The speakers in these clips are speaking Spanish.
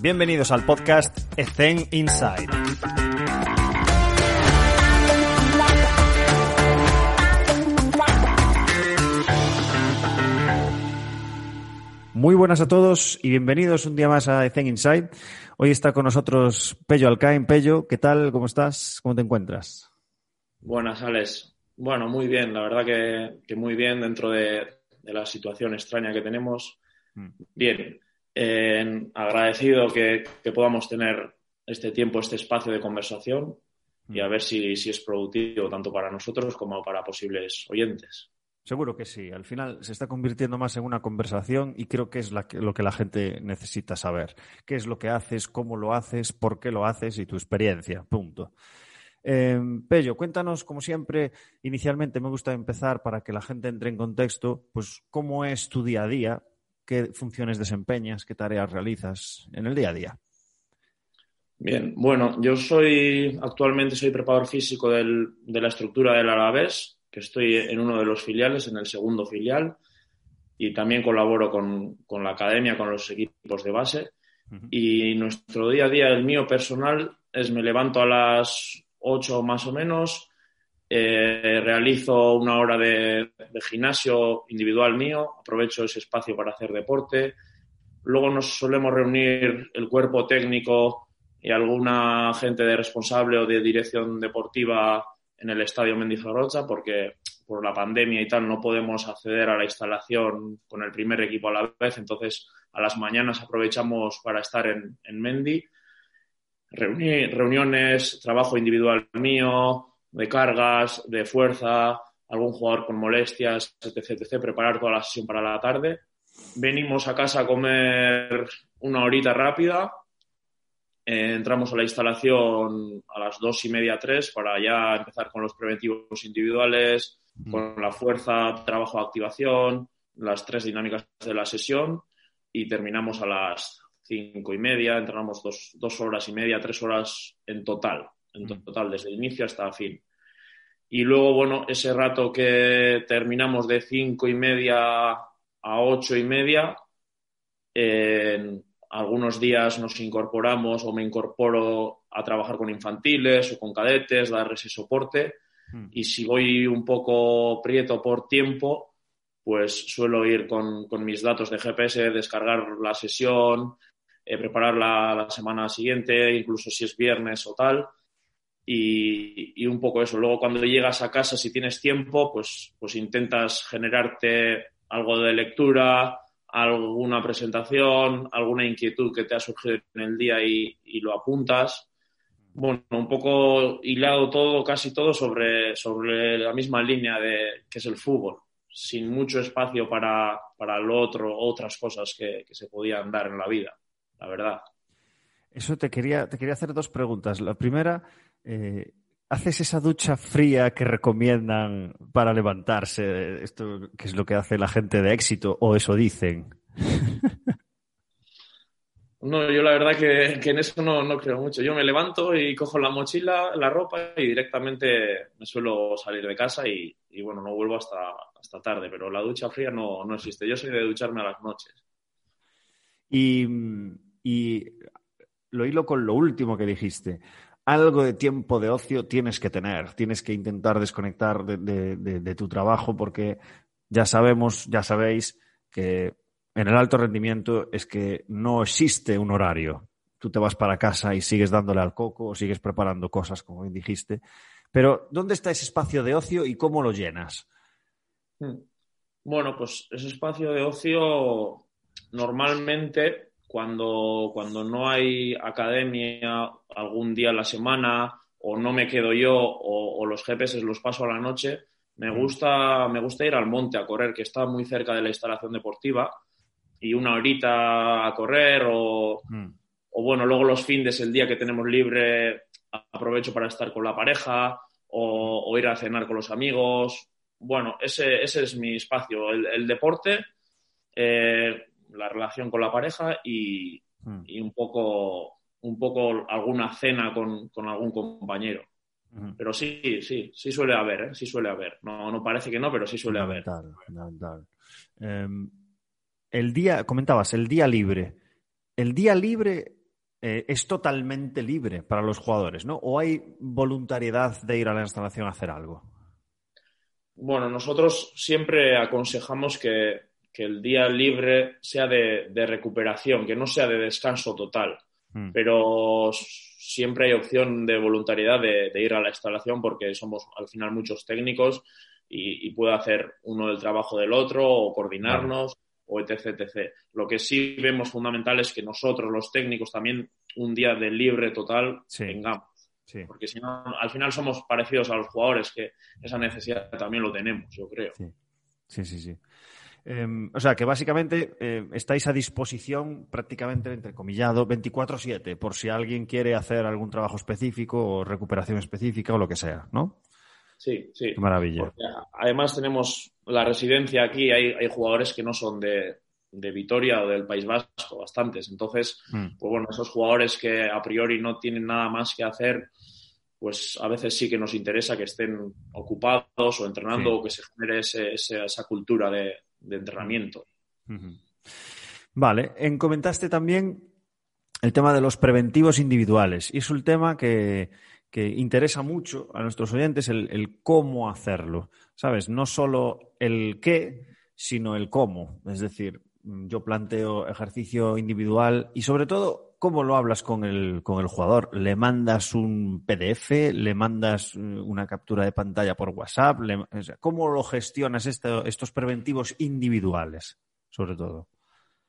Bienvenidos al podcast Ethen Inside. Muy buenas a todos y bienvenidos un día más a Ethen Inside. Hoy está con nosotros Pello Alcain. Pello, ¿qué tal? ¿Cómo estás? ¿Cómo te encuentras? Buenas, Alex. Bueno, muy bien, la verdad que, muy bien dentro de, la situación extraña que tenemos. Mm. Bien, eh, agradecido que, podamos tener este tiempo, este espacio de conversación y a mm. ver si, si es productivo tanto para nosotros como para posibles oyentes. Seguro que sí. Al final se está convirtiendo más en una conversación y creo que es lo que la gente necesita saber. ¿Qué es lo que haces? ¿Cómo lo haces? ¿Por qué lo haces? Y tu experiencia. Punto. Eh, Pello, cuéntanos, como siempre, inicialmente me gusta empezar para que la gente entre en contexto, pues cómo es tu día a día, qué funciones desempeñas, qué tareas realizas en el día a día. Bien, bueno, yo soy actualmente soy preparador físico de la estructura del Alavés, que estoy en uno de los filiales, en el segundo filial, y también colaboro con, con la academia, con los equipos de base. Y nuestro día a día, el mío personal, es me levanto a las 8 más o menos, eh, realizo una hora de, gimnasio individual mío, aprovecho ese espacio para hacer deporte. Luego nos solemos reunir el cuerpo técnico y alguna gente de responsable o de dirección deportiva en el estadio Mendizorrocha porque por la pandemia y tal no podemos acceder a la instalación con el primer equipo a la vez, entonces a las mañanas aprovechamos para estar en, en Mendy, reuniones, trabajo individual mío, de cargas, de fuerza, algún jugador con molestias, etc, etc, preparar toda la sesión para la tarde. Venimos a casa a comer una horita rápida, eh, entramos a la instalación a las dos y media, tres, para ya empezar con los preventivos individuales, con la fuerza, trabajo de activación, las tres dinámicas de la sesión y terminamos a las cinco y media, entramos dos, dos horas y media, tres horas en total, en total, desde el inicio hasta el fin. Y luego, bueno, ese rato que terminamos de cinco y media a ocho y media, eh, algunos días nos incorporamos o me incorporo a trabajar con infantiles o con cadetes, darles ese soporte. Hmm. Y si voy un poco prieto por tiempo, pues suelo ir con, mis datos de GPS, descargar la sesión, eh, preparar la, semana siguiente, incluso si es viernes o tal. Y, y, un poco eso. Luego cuando llegas a casa, si tienes tiempo, pues, pues intentas generarte algo de lectura, alguna presentación, alguna inquietud que te ha surgido en el día y, lo apuntas. Bueno, un poco hilado todo, casi todo sobre, sobre la misma línea de que es el fútbol, sin mucho espacio para, para lo otro, otras cosas que, se podían dar en la vida, la verdad. Eso te quería, te quería hacer dos preguntas. La primera, eh, ¿Haces esa ducha fría que recomiendan para levantarse? Esto que es lo que hace la gente de éxito, o eso dicen. No, yo la verdad que, en eso no, no, creo mucho. Yo me levanto y cojo la mochila, la ropa y directamente me suelo salir de casa y, bueno, no vuelvo hasta, hasta tarde, pero la ducha fría no, no existe. Yo soy de ducharme a las noches. Y, y lo hilo con lo último que dijiste algo de tiempo de ocio tienes que tener, tienes que intentar desconectar de, tu trabajo porque ya sabemos, ya sabéis que en el alto rendimiento es que no existe un horario. Tú te vas para casa y sigues dándole al coco o sigues preparando cosas, como bien dijiste. Pero, ¿dónde está ese espacio de ocio y cómo lo llenas? Hmm. Bueno, pues ese espacio de ocio normalmente cuando, cuando no hay academia algún día a la semana o no me quedo yo o, los GPS los paso a la noche, me mm. gusta, me gusta ir al monte a correr, que está muy cerca de la instalación deportiva, y una horita a correr o, mm. o bueno, luego los fines, el día que tenemos libre, aprovecho para estar con la pareja o, ir a cenar con los amigos. Bueno, ese, ese es mi espacio, el, el deporte. Eh, la relación con la pareja y, hmm. un poco un poco alguna cena con, algún compañero. Pero sí, sí, sí suele haber, ¿eh? sí suele haber. No, no parece que no, pero sí suele haber. Em, el día, comentabas, el día libre. El día libre eh, es totalmente libre para los jugadores, ¿no? ¿O hay voluntariedad de ir a la instalación a hacer algo? Bueno, nosotros siempre aconsejamos que, el día libre sea de, recuperación, que no sea de descanso total. Mm. Pero siempre hay opción de voluntariedad de, ir a la instalación porque somos al final muchos técnicos y, puede hacer uno el trabajo del otro o coordinarnos o etc, etc. Lo que sí vemos fundamental es que nosotros, los técnicos, también un día de libre total tengamos. Porque si no, al final somos parecidos a los jugadores, que esa necesidad también lo tenemos, yo creo. Sí, sí, sí. Em, o sea, que básicamente eh, estáis a disposición prácticamente, entrecomillado, 24-7, por si alguien quiere hacer algún trabajo específico o recuperación específica o lo que sea, ¿no? Sí, sí. Qué maravilla. además tenemos la residencia aquí, hay, hay jugadores que no son de, de Vitoria o del País Vasco, bastantes. Entonces, mm. pues bueno, esos jugadores que a priori no tienen nada más que hacer, pues a veces sí que nos interesa que estén ocupados o entrenando o que se genere esa cultura de, entrenamiento. Vale, en, comentaste también el tema de los preventivos individuales y es un tema que, que interesa mucho a nuestros oyentes el, cómo hacerlo, ¿sabes? No solo el qué, sino el cómo. Es decir, yo planteo ejercicio individual y sobre todo, ¿cómo lo hablas con el, con el jugador? ¿Le mandas un PDF? ¿Le mandas eh, una captura de pantalla por WhatsApp? ¿Cómo lo gestionas estos preventivos individuales, sobre todo?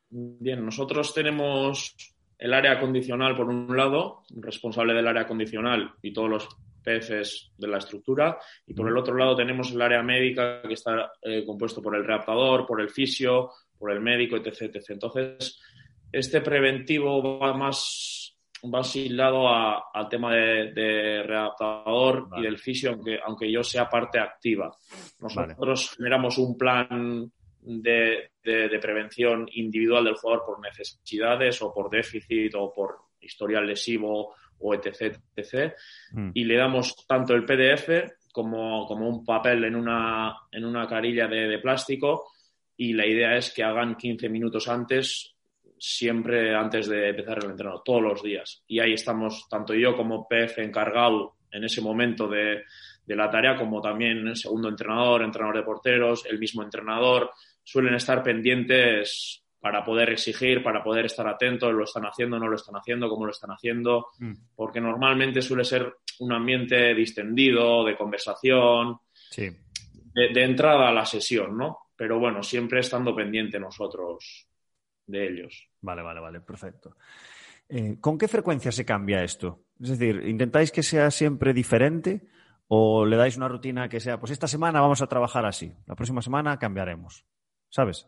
Bien, nosotros tenemos el área condicional por un lado, responsable del área condicional y todos los PFs de la estructura, y por el otro lado tenemos el área médica que está eh, compuesto por el readaptador, por el fisio, por el médico, etc. etc. Entonces, este preventivo va más va aislado al tema de, readaptador y del fisio, aunque, aunque yo sea parte activa. Nosotros generamos un plan de, prevención individual del jugador por necesidades o por déficit o por historial lesivo o etc. etc. Mm. Y le damos tanto el PDF como, como, un papel en una, en una carilla de, plástico y la idea es que hagan 15 minutos antes, siempre antes de empezar el entrenamiento, todos los días. Y ahí estamos, tanto yo como PF encargado en ese momento de, de la tarea, como también el segundo entrenador, entrenador de porteros, el mismo entrenador, suelen estar pendientes para poder exigir, para poder estar atentos, lo están haciendo, no lo están haciendo, cómo lo están haciendo, mm. porque normalmente suele ser un ambiente distendido, de conversación, de, entrada a la sesión, ¿no? Pero bueno, siempre estando pendiente nosotros de ellos. Vale, vale, vale, perfecto. Eh, ¿Con qué frecuencia se cambia esto? Es decir, ¿intentáis que sea siempre diferente o le dais una rutina que sea, pues esta semana vamos a trabajar así, la próxima semana cambiaremos? ¿sabes?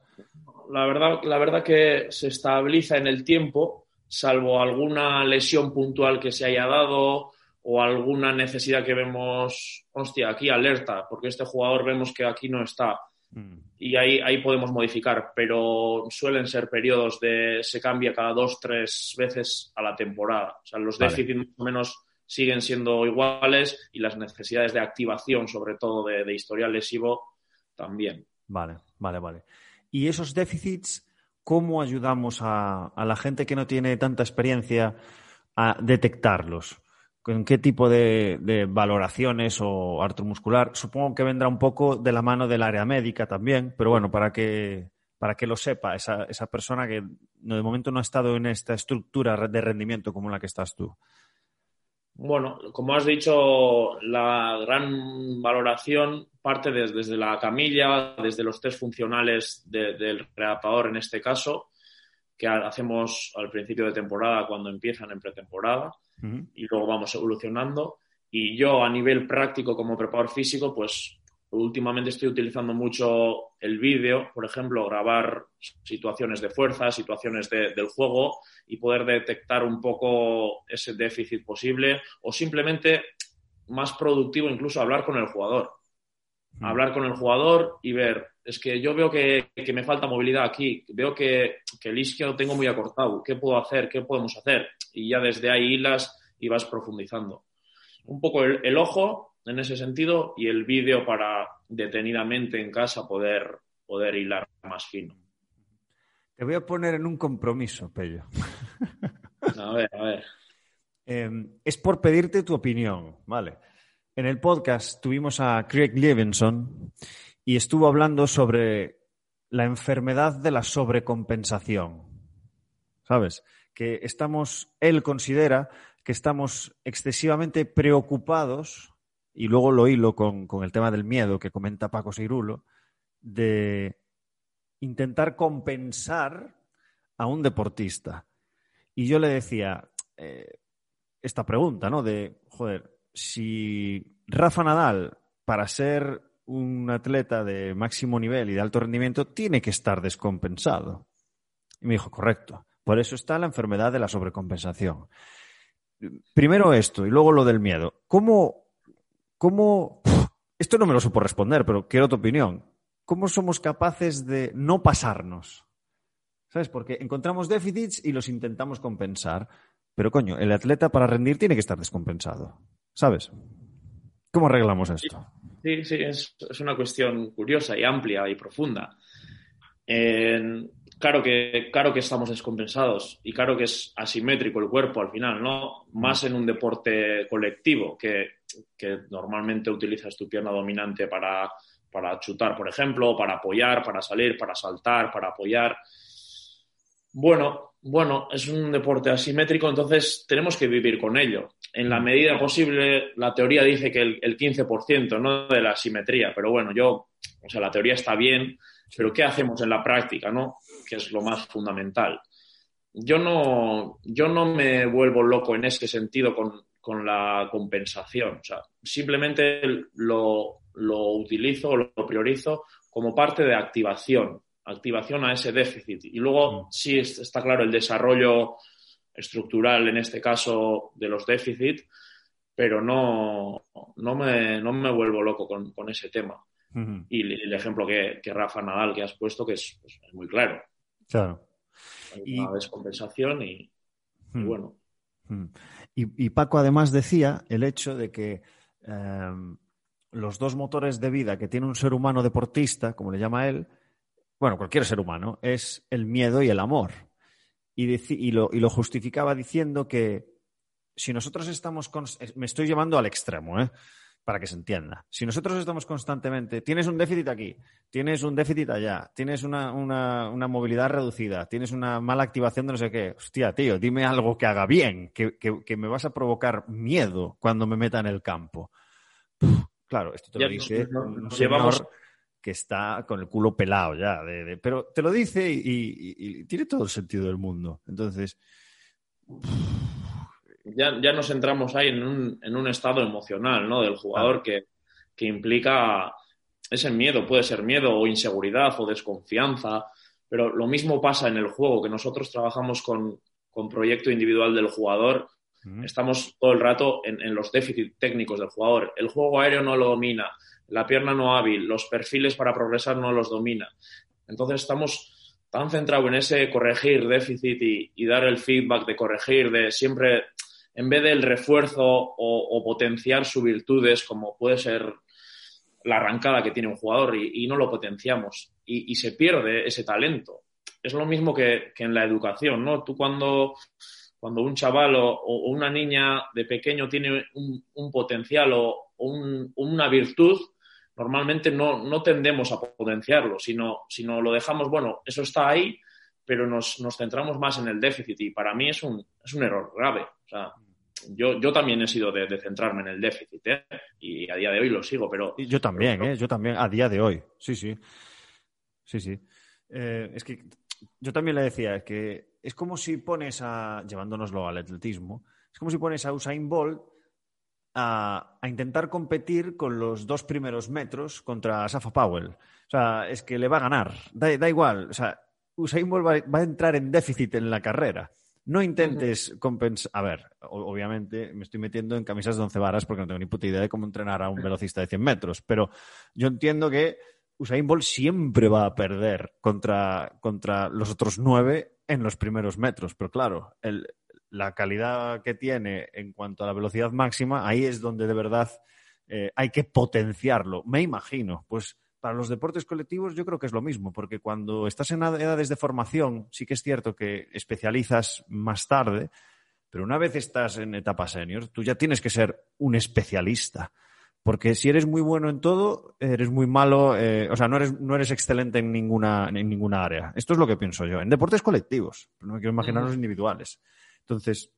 La verdad, la verdad que se estabiliza en el tiempo, salvo alguna lesión puntual que se haya dado o alguna necesidad que vemos, hostia, aquí alerta, porque este jugador vemos que aquí no está. Mm. Y ahí, ahí podemos modificar, pero suelen ser periodos de se cambia cada dos, tres veces a la temporada. O sea, los déficits más o menos siguen siendo iguales y las necesidades de activación, sobre todo de, de historial lesivo, también. Vale, vale, vale. ¿Y esos déficits, cómo ayudamos a, la gente que no tiene tanta experiencia a detectarlos? ¿Con qué tipo de, valoraciones o artromuscular? Supongo que vendrá un poco de la mano del área médica también, pero bueno, para que, para que lo sepa esa, esa persona que de momento no ha estado en esta estructura de rendimiento como la que estás tú. Bueno, como has dicho, la gran valoración parte desde, la camilla, desde los test funcionales del readaptador en este caso, que hacemos al principio de temporada cuando empiezan en pretemporada y luego vamos evolucionando. Y yo a nivel práctico como preparador físico, pues últimamente estoy utilizando mucho el vídeo, por ejemplo, grabar situaciones de fuerza, situaciones del juego y poder detectar un poco ese déficit posible o simplemente más productivo incluso hablar con el jugador. Mm. Hablar con el jugador y ver, es que yo veo que, me falta movilidad aquí, veo que, el isquio lo tengo muy acortado, ¿qué puedo hacer? ¿Qué podemos hacer? Y ya desde ahí hilas y vas profundizando. Un poco el ojo en ese sentido y el vídeo para detenidamente en casa poder, poder hilar más fino. Te voy a poner en un compromiso, Pello. A ver, a ver. Em, es por pedirte tu opinión, ¿vale? En el podcast tuvimos a Craig Levinson y estuvo hablando sobre la enfermedad de la sobrecompensación. ¿Sabes? Que estamos, él considera que estamos excesivamente preocupados, y luego lo hilo con, con el tema del miedo que comenta Paco Seirulo, de intentar compensar a un deportista. Y yo le decía eh, esta pregunta, ¿no? De, joder, si Rafa Nadal, para ser un atleta de máximo nivel y de alto rendimiento, tiene que estar descompensado. Y me dijo, correcto. Por eso está la enfermedad de la sobrecompensación. Primero esto y luego lo del miedo. ¿Cómo, cómo, esto no me lo supo responder, pero quiero tu opinión. ¿Cómo somos capaces de no pasarnos? ¿Sabes? Porque encontramos déficits y los intentamos compensar. Pero coño, el atleta para rendir tiene que estar descompensado. ¿Sabes? ¿Cómo arreglamos esto? Sí, sí, es, es una cuestión curiosa y amplia y profunda. Claro que, claro que estamos descompensados y claro que es asimétrico el cuerpo al final, ¿no? Más en un deporte colectivo que, que normalmente utilizas tu pierna dominante para, para chutar, por ejemplo, para apoyar, para salir, para saltar, para apoyar. Bueno, bueno, es un deporte asimétrico, entonces tenemos que vivir con ello. En la medida posible, la teoría dice que el, el 15% ¿no? de la asimetría, pero bueno, yo, o sea, la teoría está bien, pero ¿qué hacemos en la práctica, no? Que es lo más fundamental. Yo no, yo no me vuelvo loco en ese sentido con, con la compensación. O sea, simplemente lo, lo utilizo, lo priorizo como parte de activación, activación a ese déficit. Y luego sí está claro el desarrollo estructural, en este caso, de los déficits, pero no, no, me, no me vuelvo loco con, con ese tema. Y el el ejemplo que, que Rafa Nadal que has puesto, que es, pues, es muy claro. Claro. Hay Y- una descompensación y, y bueno. Y, y Paco además decía el hecho de que em, los dos motores de vida que tiene un ser humano deportista, como le llama él, bueno, cualquier ser humano, es el miedo y el amor. Y, lo, y lo justificaba diciendo que si nosotros estamos... Me estoy llevando al extremo, ¿eh? para que se entienda. Si nosotros estamos constantemente, tienes un déficit aquí, tienes un déficit allá, tienes una, una- una movilidad reducida, tienes una mala activación de no sé qué, hostia, tío, dime algo que haga bien, que, que- que me vas a provocar miedo cuando me meta en el campo. Claro, esto te Ya lo dice señor llevamos- que está con el culo pelado ya, de- de- pero te lo dice y, y- y tiene todo el sentido del mundo. Entonces, ya, ya nos entramos ahí en un, en un estado emocional ¿no? del jugador que, que implica ese miedo, puede ser miedo o inseguridad o desconfianza, pero lo mismo pasa en el juego, que nosotros trabajamos con, con proyecto individual del jugador, mm, estamos todo el rato en, en los déficits técnicos del jugador. El juego aéreo no lo domina, la pierna no hábil, los perfiles para progresar no los domina. Entonces estamos tan centrados en ese corregir déficit y, y dar el feedback de corregir, de siempre, en vez del refuerzo o, o potenciar sus virtudes, como puede ser la arrancada que tiene un jugador, y, y no lo potenciamos, y, y se pierde ese talento. Es lo mismo que, que en la educación, ¿no? Tú cuando cuando un chaval o, o una niña de pequeño tiene un, un potencial o, o un- una virtud, normalmente no, no tendemos a potenciarlo, sino, sino lo dejamos, bueno, eso está ahí, pero nos, nos centramos más en el déficit y para mí es un, es un error grave. O sea, yo, yo también he sido de, de centrarme en el déficit ¿eh? y a día de hoy lo sigo, pero yo también, pero- ¿eh? Yo también, a día de hoy. Sí, sí. Sí, sí. Eh, es que yo también le decía es que es como si pones a, llevándonoslo al atletismo, es como si pones a Usain Bolt a, a intentar competir con los dos primeros metros contra Safa Powell. O sea, es que le va a ganar. Da, da igual. O sea, Usain Bolt va, va a entrar en déficit en la carrera. No intentes compensar. A ver, obviamente me estoy metiendo en camisas de once varas porque no tengo ni puta idea de cómo entrenar a un velocista de 100 metros, pero yo entiendo que Usain Bolt siempre va a perder contra, contra los otros nueve en los primeros metros. Pero claro, el- la calidad que tiene en cuanto a la velocidad máxima, ahí es donde de verdad eh, hay que potenciarlo. Me imagino. Pues para los deportes colectivos yo creo que es lo mismo, porque cuando estás en edades de formación, sí que es cierto que especializas más tarde, Pero una vez estás en etapa senior, tú ya tienes que ser un especialista. Porque si eres muy bueno en todo, eres muy malo, eh, o sea, no eres, no eres excelente en ninguna, en ninguna área. Esto es lo que pienso yo. En deportes colectivos, no me quiero imaginar los individuales. Entonces,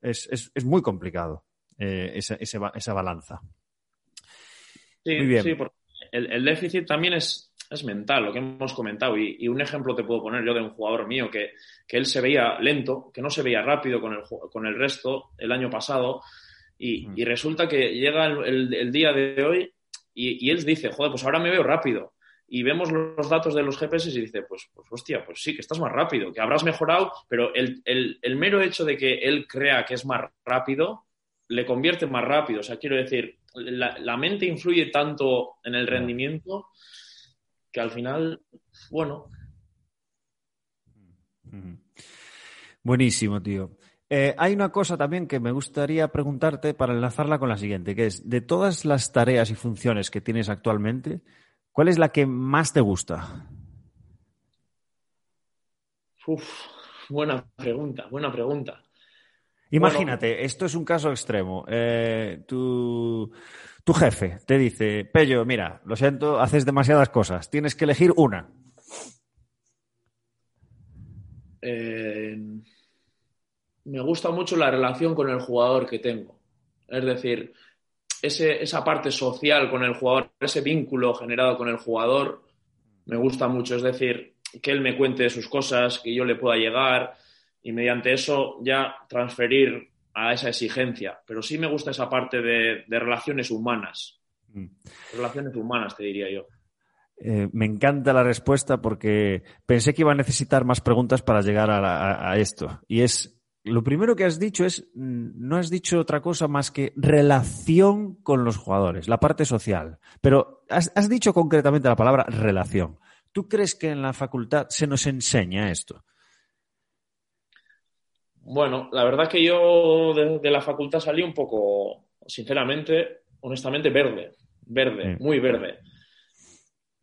es, es, es muy complicado eh, esa, esa, balanza. Sí, muy bien. sí porque el, el déficit también es, es mental, lo que hemos comentado. Y, un ejemplo te puedo poner yo de un jugador mío que, que él se veía lento, que no se veía rápido con el, con el resto el año pasado. Y, mm. resulta que llega el, día de hoy y, él dice, joder, pues ahora me veo rápido. Y vemos los datos de los GPS y dice, pues, pues hostia, pues sí, que estás más rápido, que habrás mejorado, pero el, el mero hecho de que él crea que es más rápido le convierte más rápido. O sea, quiero decir, la, la mente influye tanto en el rendimiento que al final, bueno. Buenísimo, tío. Eh, hay una cosa también que me gustaría preguntarte para enlazarla con la siguiente, que es, de todas las tareas y funciones que tienes actualmente, ¿cuál es la que más te gusta? Uf, buena pregunta, buena pregunta. Imagínate, esto es un caso extremo. Eh, tú tu jefe te dice, Pello, mira, lo siento, haces demasiadas cosas, tienes que elegir una. Eh, me gusta mucho la relación con el jugador que tengo. Es decir, esa parte social con el jugador, ese vínculo generado con el jugador, me gusta mucho. Es decir, que él me cuente sus cosas, que yo le pueda llegar y mediante eso ya transferir a esa exigencia, pero sí me gusta esa parte de, relaciones humanas. Mm. Relaciones humanas, te diría yo. Eh, me encanta la respuesta porque pensé que iba a necesitar más preguntas para llegar a, esto. Y es, lo primero que has dicho es, mm, no has dicho otra cosa más que relación con los jugadores, la parte social. Pero has, has dicho concretamente la palabra relación. ¿Tú crees que en la facultad se nos enseña esto? Bueno, la verdad que yo de, la facultad salí un poco, sinceramente, honestamente, verde, verde, muy verde.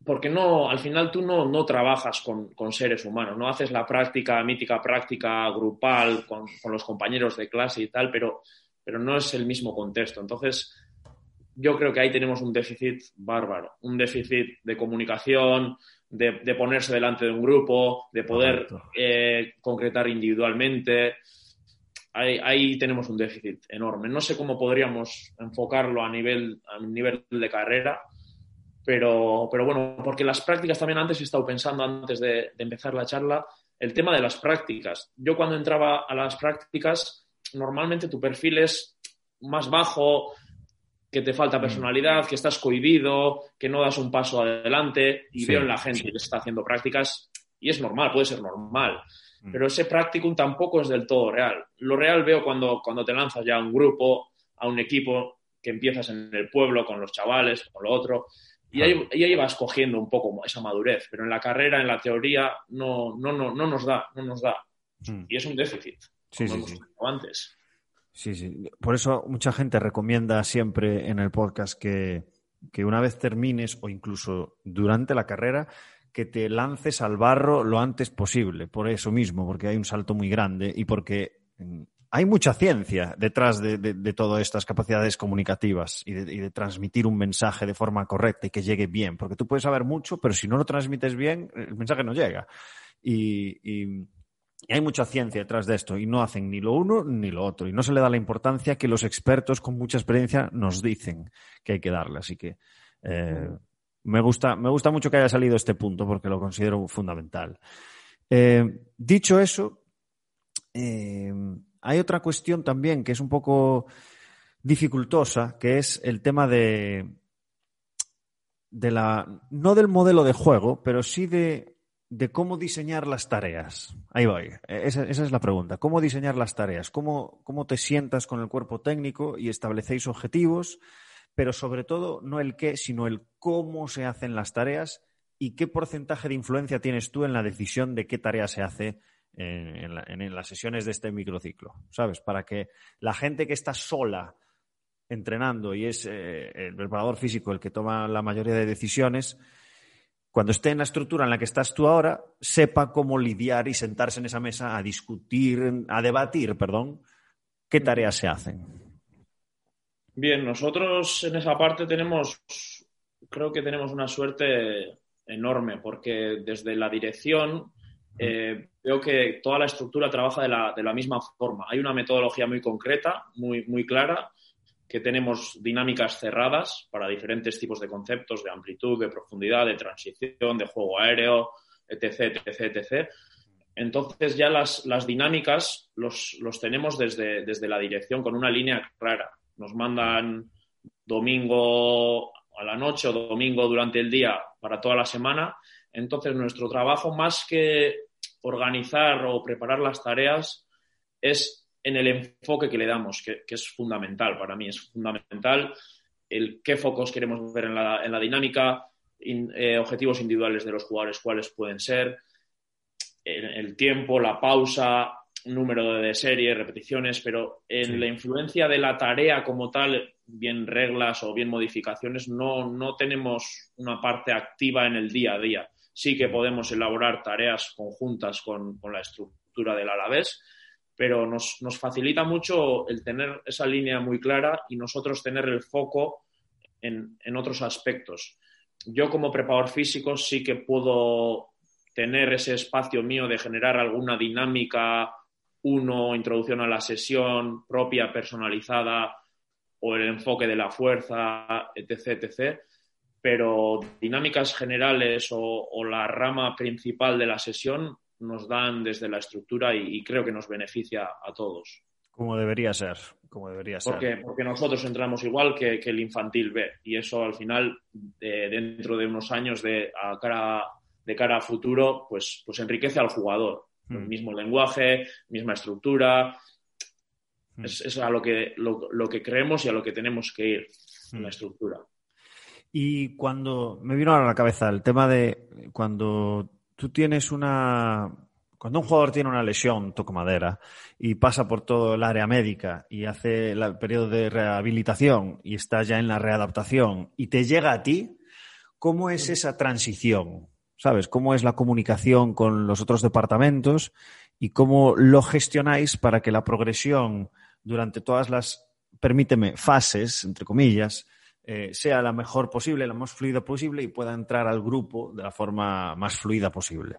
Porque no, al final tú no, no trabajas con, seres humanos, no haces la práctica, mítica práctica grupal con, los compañeros de clase y tal, pero, pero no es el mismo contexto. Entonces, yo creo que ahí tenemos un déficit bárbaro, un déficit de comunicación, de, ponerse delante de un grupo, de poder eh, concretar individualmente ahí, tenemos un déficit enorme. No sé cómo podríamos enfocarlo a nivel, a nivel de carrera, pero, pero bueno, porque las prácticas también antes he estado pensando, antes de, empezar la charla, el tema de las prácticas. Yo cuando entraba a las prácticas, normalmente tu perfil es más bajo, que te falta mm. personalidad, que estás cohibido, que no das un paso adelante y veo en la gente que está haciendo prácticas y es normal, puede ser normal. Mm. Pero ese practicum tampoco es del todo real. Lo real veo cuando, cuando te lanzas ya a un grupo, a un equipo, que empiezas en el pueblo con los chavales, con lo otro, y ahí, ahí, vas cogiendo un poco esa madurez. Pero en la carrera, en la teoría, no, no, no, no nos da, no nos da. Mm. Y es un déficit, sí, como sí, antes. Sí, sí. Por eso mucha gente recomienda siempre en el podcast que, que una vez termines o incluso durante la carrera, que te lances al barro lo antes posible, por eso mismo, porque hay un salto muy grande y porque mm, hay mucha ciencia detrás de, todas estas capacidades comunicativas y de, transmitir un mensaje de forma correcta y que llegue bien, porque tú puedes saber mucho, pero si no lo transmites bien, el mensaje no llega. Y, hay mucha ciencia detrás de esto y no hacen ni lo uno ni lo otro y no se le da la importancia que los expertos con mucha experiencia nos dicen que hay que darle. Así que eh, me gusta, me gusta mucho que haya salido este punto porque lo considero fundamental. Eh, dicho eso, eh, hay otra cuestión también que es un poco dificultosa, que es el tema de, de la, no del modelo de juego, pero sí de, de cómo diseñar las tareas. Ahí voy. Esa, esa, es la pregunta. ¿Cómo diseñar las tareas? ¿Cómo, ¿Cómo te sientas con el cuerpo técnico y establecéis objetivos? pero sobre todo no el qué, sino el cómo se hacen las tareas y qué porcentaje de influencia tienes tú en la decisión de qué tarea se hace en, las sesiones de este microciclo, ¿sabes? Para que la gente que está sola entrenando y es eh, el preparador físico el que toma la mayoría de decisiones, cuando esté en la estructura en la que estás tú ahora, sepa cómo lidiar y sentarse en esa mesa a discutir, a debatir, perdón, ¿qué tareas se hacen? Bien, nosotros en esa parte tenemos, creo que tenemos una suerte enorme, porque desde la dirección eh, veo que toda la estructura trabaja de la, de la, misma forma. Hay una metodología muy concreta, muy, muy clara, que tenemos dinámicas cerradas para diferentes tipos de conceptos de amplitud, de profundidad, de transición, de juego aéreo, etc., etc., etc. Entonces ya las, las dinámicas los, los tenemos desde, desde la dirección con una línea clara. Nos mandan domingo a la noche o domingo durante el día para toda la semana. Entonces nuestro trabajo, más que organizar o preparar las tareas, es en el enfoque que le damos, que, que es fundamental para mí. Es fundamental el qué focos queremos ver en la, en la dinámica, in, eh, objetivos individuales de los jugadores, cuáles pueden ser, el tiempo, la pausa, número de series, repeticiones, pero en sí. la influencia de la tarea como tal, bien reglas o bien modificaciones, no, no tenemos una parte activa en el día a día. Sí que podemos elaborar tareas conjuntas con, con la estructura del Alavés, pero nos, nos, facilita mucho el tener esa línea muy clara y nosotros tener el foco en, en otros aspectos. Yo como preparador físico sí que puedo tener ese espacio mío de generar alguna dinámica, uno, introducción a la sesión propia, personalizada, o el enfoque de la fuerza, etc., etc. Pero dinámicas generales o, o la rama principal de la sesión nos dan desde la estructura y, y, creo que nos beneficia a todos. Como debería ser, como debería ser. Porque, porque nosotros entramos igual que, que, el infantil B y eso al final, de, dentro de unos años de a cara de cara a futuro, pues, pues enriquece al jugador. Mm. El mismo lenguaje, misma estructura. Mm. Es, es, a lo que, lo, lo, que creemos y a lo que tenemos que ir mm. en la estructura. Y cuando me vino a la cabeza el tema de cuando tú tienes una. Cuando un jugador tiene una lesión, toco madera, y pasa por todo el área médica y hace el periodo de rehabilitación y está ya en la readaptación y te llega a ti, ¿cómo es esa transición? ¿sabes? ¿Cómo es la comunicación con los otros departamentos y cómo lo gestionáis para que la progresión durante todas las, permíteme, fases, entre comillas, eh, sea la mejor posible, la más fluida posible y pueda entrar al grupo de la forma más fluida posible?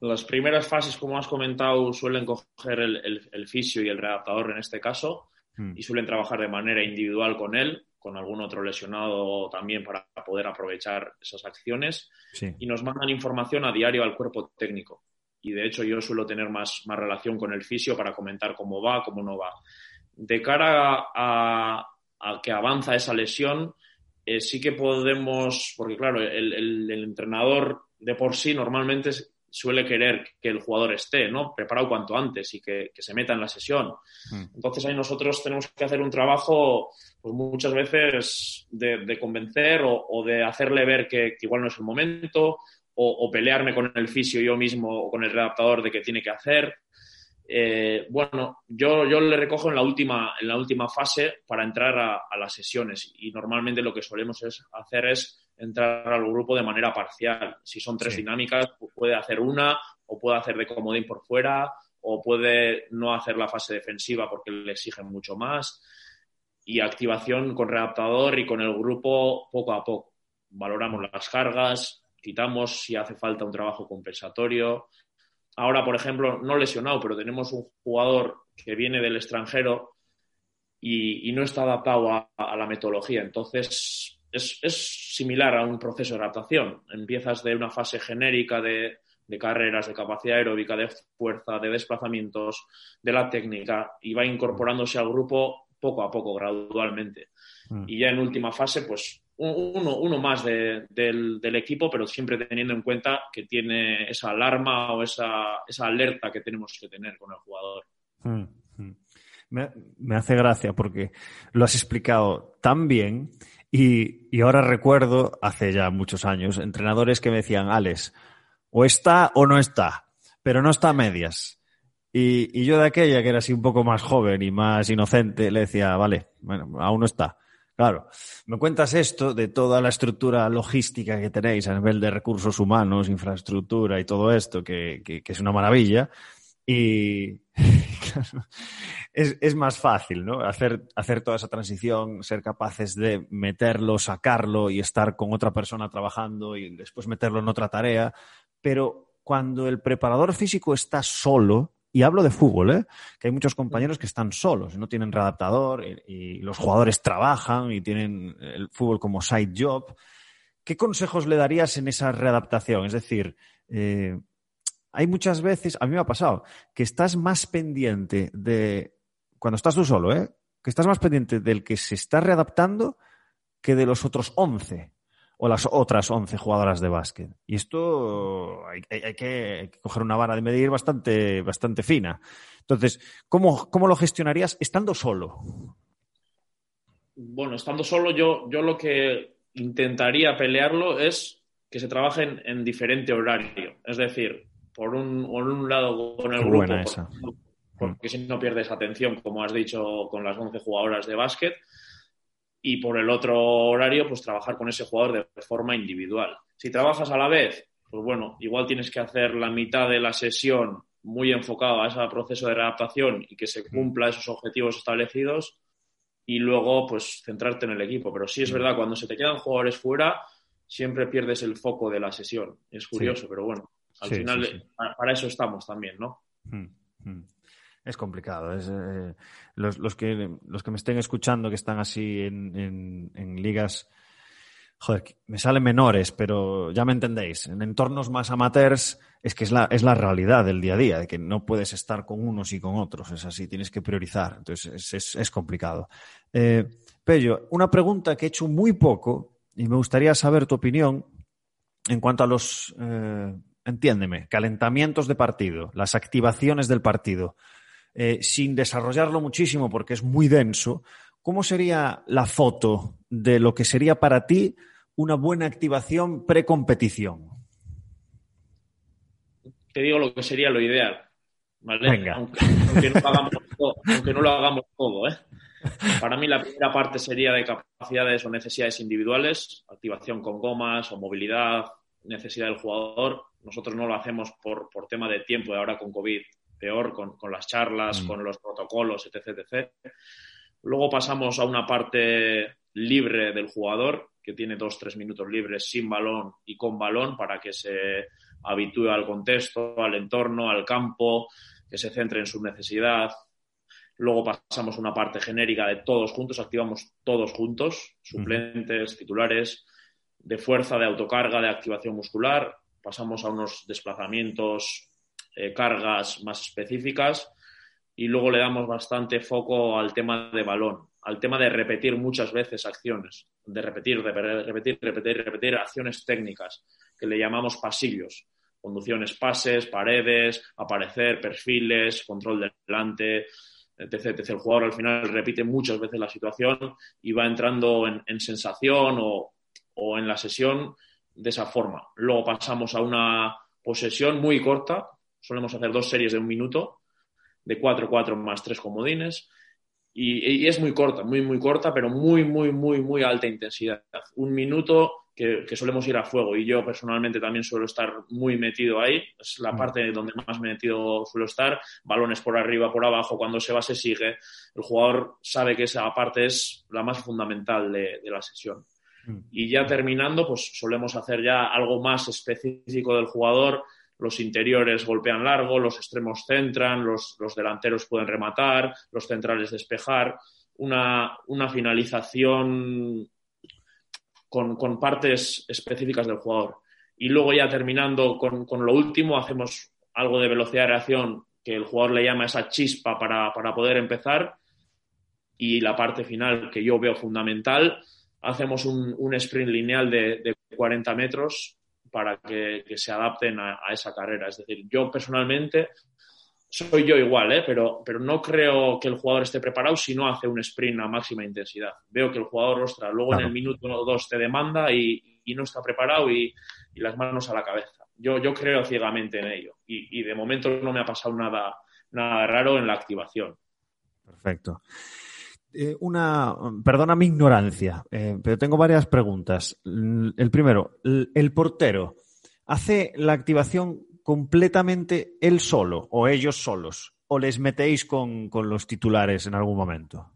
Las primeras fases, como has comentado, suelen coger el, el, el fisio y el readaptador en este caso mm. y suelen trabajar de manera individual con él con algún otro lesionado también para poder aprovechar esas acciones sí. y nos mandan información a diario al cuerpo técnico. Y de hecho yo suelo tener más, más relación con el fisio para comentar cómo va, cómo no va. De cara a que avanza esa lesión, eh, sí que podemos, porque claro, el, el, el, entrenador de por sí normalmente suele querer que el jugador esté, ¿no? Preparado cuanto antes y que, que se meta en la sesión. Mm. Entonces ahí nosotros tenemos que hacer un trabajo pues muchas veces de, de convencer o, o, de hacerle ver que, que, igual no es el momento, o, o, pelearme con el fisio yo mismo o con el redactador de qué tiene que hacer. Eh, bueno, yo, yo, le recojo en la última, en la última fase para entrar a, a, las sesiones y normalmente lo que solemos es hacer es entrar al grupo de manera parcial. Si son tres sí. dinámicas, puede hacer una o puede hacer de comodín por fuera o puede no hacer la fase defensiva porque le exigen mucho más y activación con readaptador y con el grupo poco a poco. Valoramos las cargas, quitamos si hace falta un trabajo compensatorio. Ahora, por ejemplo, no lesionado, pero tenemos un jugador que viene del extranjero y, y no está adaptado a, a, la metodología. Entonces, es, es, similar a un proceso de adaptación. Empiezas de una fase genérica de, de carreras, de capacidad aeróbica, de fuerza, de desplazamientos, de la técnica y va incorporándose al grupo poco a poco, gradualmente. Mm. Y ya en última fase, pues uno, uno más de, del, equipo, pero siempre teniendo en cuenta que tiene esa alarma o esa, esa alerta que tenemos que tener con el jugador. Mm. Me, me, hace gracia porque lo has explicado tan bien y, y, ahora recuerdo, hace ya muchos años, entrenadores que me decían, Alex, o está o no está, pero no está a medias. Y, y, yo de aquella, que era así un poco más joven y más inocente, le decía, vale, bueno, aún no está. Claro, me cuentas esto de toda la estructura logística que tenéis a nivel de recursos humanos, infraestructura y todo esto, que, que, que es una maravilla. Y es, más fácil, ¿no? Hacer, hacer toda esa transición, ser capaces de meterlo, sacarlo y estar con otra persona trabajando y después meterlo en otra tarea. Pero cuando el preparador físico está solo, y hablo de fútbol, ¿eh? que hay muchos compañeros que están solos, no tienen readaptador y, los jugadores trabajan y tienen el fútbol como side job. ¿Qué consejos le darías en esa readaptación? Es decir, eh, hay muchas veces, a mí me ha pasado, que estás más pendiente de, cuando estás tú solo, ¿eh? que estás más pendiente del que se está readaptando que de los otros 11 o las otras 11 jugadoras de básquet. Y esto hay, que, coger una vara de medir bastante, bastante fina. Entonces, ¿cómo, ¿cómo, lo gestionarías estando solo? Bueno, estando solo yo, yo lo que intentaría pelearlo es que se trabajen en diferente horario. Es decir, por un, por un lado con el grupo, porque, si no pierdes atención, como has dicho, con las 11 jugadoras de básquet, y por el otro horario, pues trabajar con ese jugador de forma individual. Si trabajas a la vez, pues bueno, igual tienes que hacer la mitad de la sesión muy enfocado a ese proceso de readaptación y que se cumpla esos objetivos establecidos y luego pues centrarte en el equipo. Pero sí es verdad, cuando se te quedan jugadores fuera, siempre pierdes el foco de la sesión. Es curioso, pero bueno, al final para eso estamos también, ¿no? Hmm. Es complicado. Es, eh, los, que, los que me estén escuchando que están así en, ligas, joder, me salen menores, pero ya me entendéis. En entornos más amateurs es que es la, es la realidad del día a día, de que no puedes estar con unos y con otros. Es así, tienes que priorizar. Entonces es, es, complicado. Eh, Pello, una pregunta que he hecho muy poco y me gustaría saber tu opinión en cuanto a los... Eh, entiéndeme, calentamientos de partido, las activaciones del partido, eh, sin desarrollarlo muchísimo porque es muy denso, ¿cómo sería la foto de lo que sería para ti una buena activación precompetición? Te digo lo que sería lo ideal. ¿vale? Aunque, no lo hagamos todo, ¿eh? Para mí la primera parte sería de capacidades o necesidades individuales, activación con gomas o movilidad, necesidad del jugador. Nosotros no lo hacemos por, por tema de tiempo y ahora con COVID peor, con, con las charlas, mm. con los protocolos, etc, etc. Luego pasamos a una parte libre del jugador, que tiene dos, tres minutos libres sin balón y con balón para que se habitúe al contexto, al entorno, al campo, que se centre en su necesidad. Luego pasamos a una parte genérica de todos juntos, activamos todos juntos, suplentes, titulares, de fuerza, de autocarga, de activación muscular, pasamos a unos desplazamientos, eh, cargas más específicas y luego le damos bastante foco al tema de balón, al tema de repetir muchas veces acciones, de repetir, de repetir, repetir, repetir acciones técnicas que le llamamos pasillos, conducciones, pases, paredes, aparecer, perfiles, control delante, etc, etc. El jugador al final repite muchas veces la situación y va entrando en sensación o, o en la sesión de esa forma. Luego pasamos a una posesión muy corta, solemos hacer dos series de un minuto, de 4-4 más tres comodines, y, es muy corta, muy, muy corta, pero muy, muy, muy, muy alta intensidad. Un minuto que, solemos ir a fuego y yo personalmente también suelo estar muy metido ahí, es la mm. parte donde más metido suelo estar, balones por arriba, por abajo, cuando se va se sigue, el jugador sabe que esa parte es la más fundamental de la sesión. Mm. Y ya terminando, pues solemos hacer ya algo más específico del jugador. Los interiores golpean largo, los extremos centran, los, delanteros pueden rematar, los centrales despejar. Una, finalización con, partes específicas del jugador. Y luego ya terminando con, lo último, hacemos algo de velocidad de reacción que el jugador le llama esa chispa para, poder empezar. Y la parte final que yo veo fundamental hacemos un, sprint lineal de, 40 metros para que, se adapten a, esa carrera. Es decir, yo personalmente soy yo igual, ¿eh? pero, pero no creo que el jugador esté preparado si no hace un sprint a máxima intensidad. Veo que el jugador, ostras, luego en el minuto o dos te demanda y, no está preparado y, las manos a la cabeza. Yo, yo creo ciegamente en ello y, y de momento no me ha pasado nada, nada raro en la activación. Perfecto. Eh, una, perdona mi ignorancia, eh, pero tengo varias preguntas. El primero, el portero hace la activación completamente él solo o ellos solos? ¿O les metéis con, con los titulares en algún momento?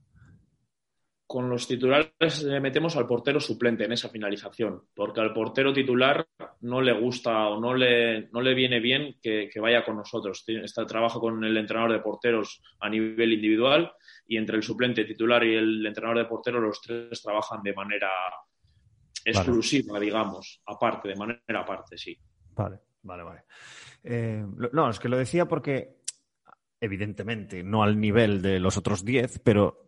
Con los titulares le metemos al portero suplente en esa finalización, porque al portero titular no le gusta o no le, no le viene bien que, vaya con nosotros. Está trabajo con el entrenador de porteros a nivel individual y entre el suplente titular y el entrenador de porteros los tres trabajan de manera exclusiva, digamos, aparte, de manera aparte, sí. Vale, vale, vale. Eh, no, es que lo decía porque, evidentemente, no al nivel de los otros diez, pero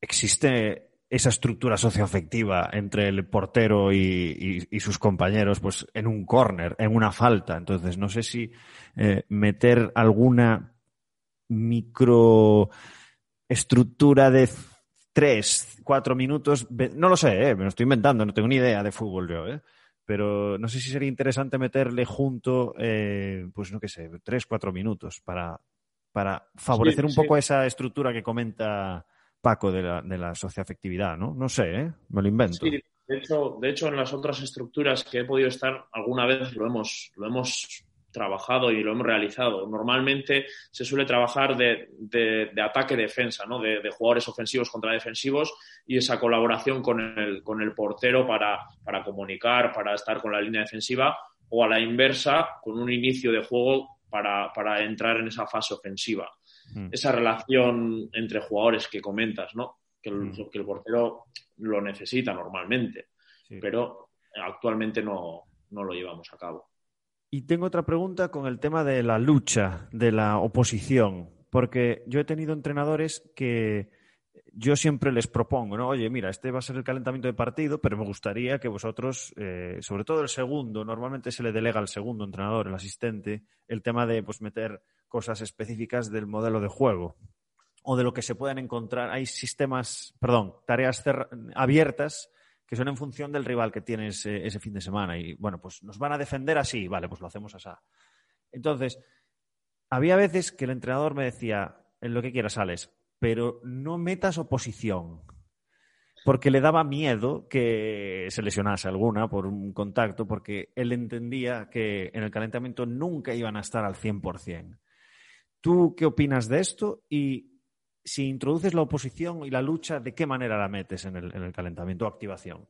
existe esa estructura socioafectiva entre el portero y, sus compañeros, pues en un córner, en una falta. Entonces, no sé si eh, meter alguna microestructura de tres, cuatro minutos, no lo sé, eh, me lo estoy inventando, no tengo ni idea de fútbol yo, eh, pero no sé si sería interesante meterle junto, pues no qué sé, tres, cuatro minutos para, para favorecer un poco esa estructura que comenta Paco de la, de la socioafectividad, ¿no? No sé, ¿eh? Me lo invento. De hecho, de hecho, en las otras estructuras que he podido estar, alguna vez lo hemos, lo hemos trabajado y lo hemos realizado. Normalmente se suele trabajar de, de, ataque-defensa, ¿no? De, de, jugadores ofensivos contra defensivos y esa colaboración con el, con el portero para, para comunicar, para estar con la línea defensiva o a la inversa, con un inicio de juego para, para entrar en esa fase ofensiva. Mm. esa relación entre jugadores que comentas, ¿no? Que el, mm. que el portero lo necesita normalmente, pero actualmente no, no lo llevamos a cabo. Y tengo otra pregunta con el tema de la lucha, de la oposición, porque yo he tenido entrenadores que yo siempre les propongo, ¿no? Oye, mira, este va a ser el calentamiento de partido, pero me gustaría que vosotros, eh, sobre todo el segundo, normalmente se le delega al segundo entrenador, el asistente, el tema de pues meter cosas específicas del modelo de juego o de lo que se puedan encontrar. Hay sistemas, perdón, tareas abiertas que son en función del rival que tienes ese fin de semana. Y bueno, pues nos van a defender así, vale, pues lo hacemos así. Entonces, había veces que el entrenador me decía, en lo que quieras, sales, pero no metas oposición. Porque le daba miedo que se lesionase alguna por un contacto, porque él entendía que en el calentamiento nunca iban a estar al 100%. ¿Tú qué opinas de esto? Y si introduces la oposición y la lucha, ¿de qué manera la metes en el, calentamiento o activación?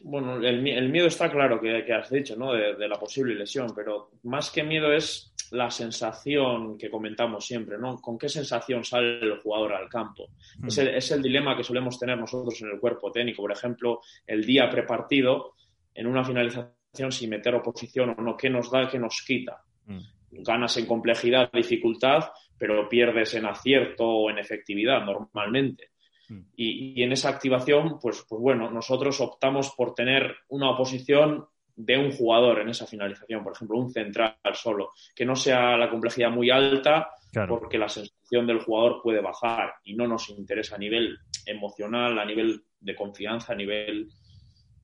Bueno, el, miedo está claro que, has dicho, ¿no? De, la posible lesión, pero más que miedo es la sensación que comentamos siempre, ¿no? ¿Con qué sensación sale el jugador al campo? Hmm. Es, el, es, el, dilema que solemos tener nosotros en el cuerpo técnico. Por ejemplo, el día prepartido, en una finalización, si meter oposición o no, ¿qué nos da, qué nos quita? Hmm ganas en complejidad, dificultad, pero pierdes en acierto o en efectividad normalmente. Hmm. Y, en esa activación, pues, pues bueno, nosotros optamos por tener una oposición de un jugador en esa finalización, por ejemplo, un central solo, que no sea la complejidad muy alta, porque la sensación del jugador puede bajar y no nos interesa a nivel emocional, a nivel de confianza, a nivel